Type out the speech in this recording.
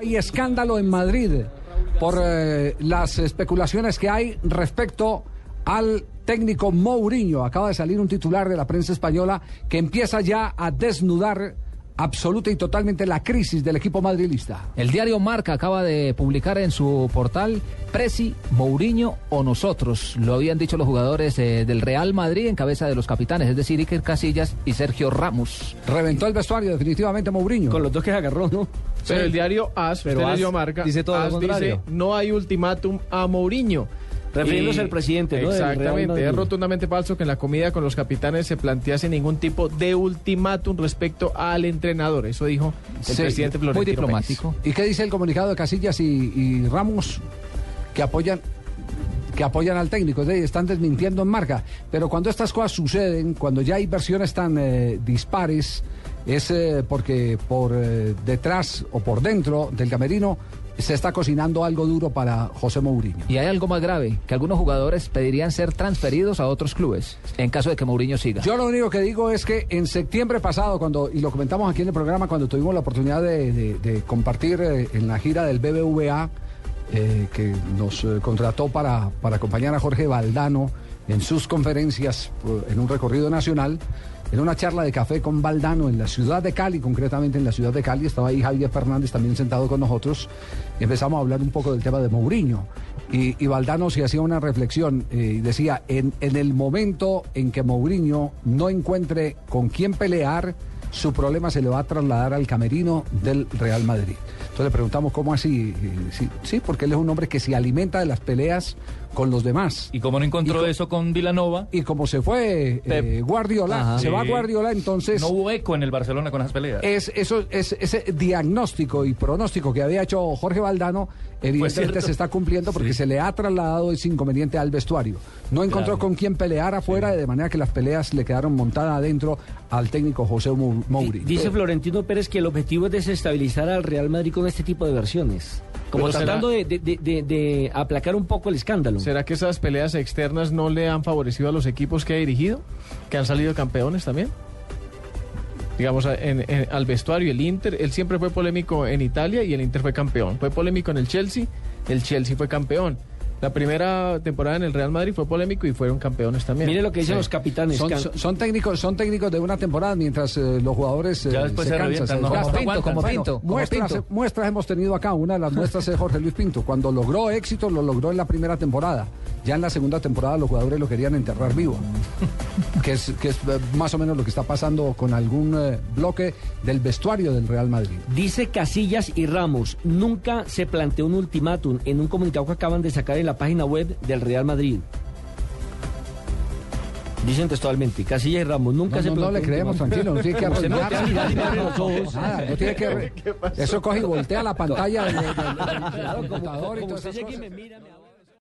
Hay escándalo en Madrid por eh, las especulaciones que hay respecto al técnico Mourinho. Acaba de salir un titular de la prensa española que empieza ya a desnudar absoluta y totalmente la crisis del equipo madrilista. El diario Marca acaba de publicar en su portal Presi, Mourinho o nosotros. Lo habían dicho los jugadores eh, del Real Madrid en cabeza de los capitanes, es decir, Iker Casillas y Sergio Ramos. Reventó el vestuario definitivamente Mourinho. Con los dos que agarró, ¿no? Pero el diario AS, Pero usted AS marca, dice todo lo AS contrario. dice, no hay ultimátum a Mourinho. Refiriéndose al presidente, ¿no? Exactamente, es rotundamente falso que en la comida con los capitanes se plantease ningún tipo de ultimátum respecto al entrenador. Eso dijo el Sí, presidente Muy Florentino diplomático. ¿Y qué dice el comunicado de Casillas y, y Ramos que apoyan que apoyan al técnico, están desmintiendo en marca. Pero cuando estas cosas suceden, cuando ya hay versiones tan eh, dispares, es eh, porque por eh, detrás o por dentro del camerino se está cocinando algo duro para José Mourinho. Y hay algo más grave, que algunos jugadores pedirían ser transferidos a otros clubes en caso de que Mourinho siga. Yo lo único que digo es que en septiembre pasado, cuando y lo comentamos aquí en el programa, cuando tuvimos la oportunidad de, de- de compartir eh, en la gira del BBVA, eh, que nos eh, contrató para, para acompañar a Jorge Valdano en sus conferencias eh, en un recorrido nacional, en una charla de café con Valdano en la ciudad de Cali, concretamente en la ciudad de Cali, estaba ahí Javier Fernández también sentado con nosotros, y empezamos a hablar un poco del tema de Mourinho. Y, y Valdano se hacía una reflexión y decía, en, en el momento en que Mourinho no encuentre con quién pelear, su problema se le va a trasladar al camerino del Real Madrid. Entonces le preguntamos cómo así. Sí, sí, porque él es un hombre que se alimenta de las peleas con los demás. Y como no encontró Y eso con Vilanova, Y como se fue eh. Guardiola, Ajá. se va Sí. Guardiola, entonces no hubo eco en el Barcelona con esas peleas. es, eso, es, ese diagnóstico y pronóstico que había hecho Jorge Valdano, evidentemente se está cumpliendo porque Sí. se le ha trasladado ese inconveniente al vestuario. No encontró Claro. con quién pelear afuera, de manera que las peleas le quedaron montadas adentro al técnico José Mou- Mourinho. Dice Florentino Pérez que el objetivo es desestabilizar al Real Madrid con este tipo de versiones. Como Pero tratando de, de- de- de- de aplacar un poco el escándalo. ¿Será que esas peleas externas no le han favorecido a los equipos que ha dirigido? ¿Que han salido campeones también? Digamos, en- en- al vestuario, el Inter, él siempre fue polémico en Italia y el Inter fue campeón. Fue polémico en el Chelsea, el Chelsea fue campeón. La primera temporada en el Real Madrid fue polémico y fueron campeones también. Mire lo que dicen Sí. los capitanes. Son, Can- son- son técnicos, son técnicos de una temporada mientras eh, los jugadores eh, Ya después se cansan. Como Pinto, como Bueno, Pinto, como muestras, Pinto. muestras hemos tenido acá. Una de las muestras es Jorge Luis Pinto. Cuando logró éxito, lo logró en la primera temporada. Ya en la segunda temporada los jugadores lo querían enterrar vivo. que es, que es eh, más o menos lo que está pasando con algún eh, bloque del vestuario del Real Madrid. Dice Casillas y Ramos, nunca se planteó un ultimátum en un comunicado que acaban de sacar en la página web del Real Madrid. Dicen textualmente, Casillas y Ramos, nunca No, se no, no le creemos, tranquilo, no tiene que no tiene que... Eso coge y voltea la pantalla del, computador y como todas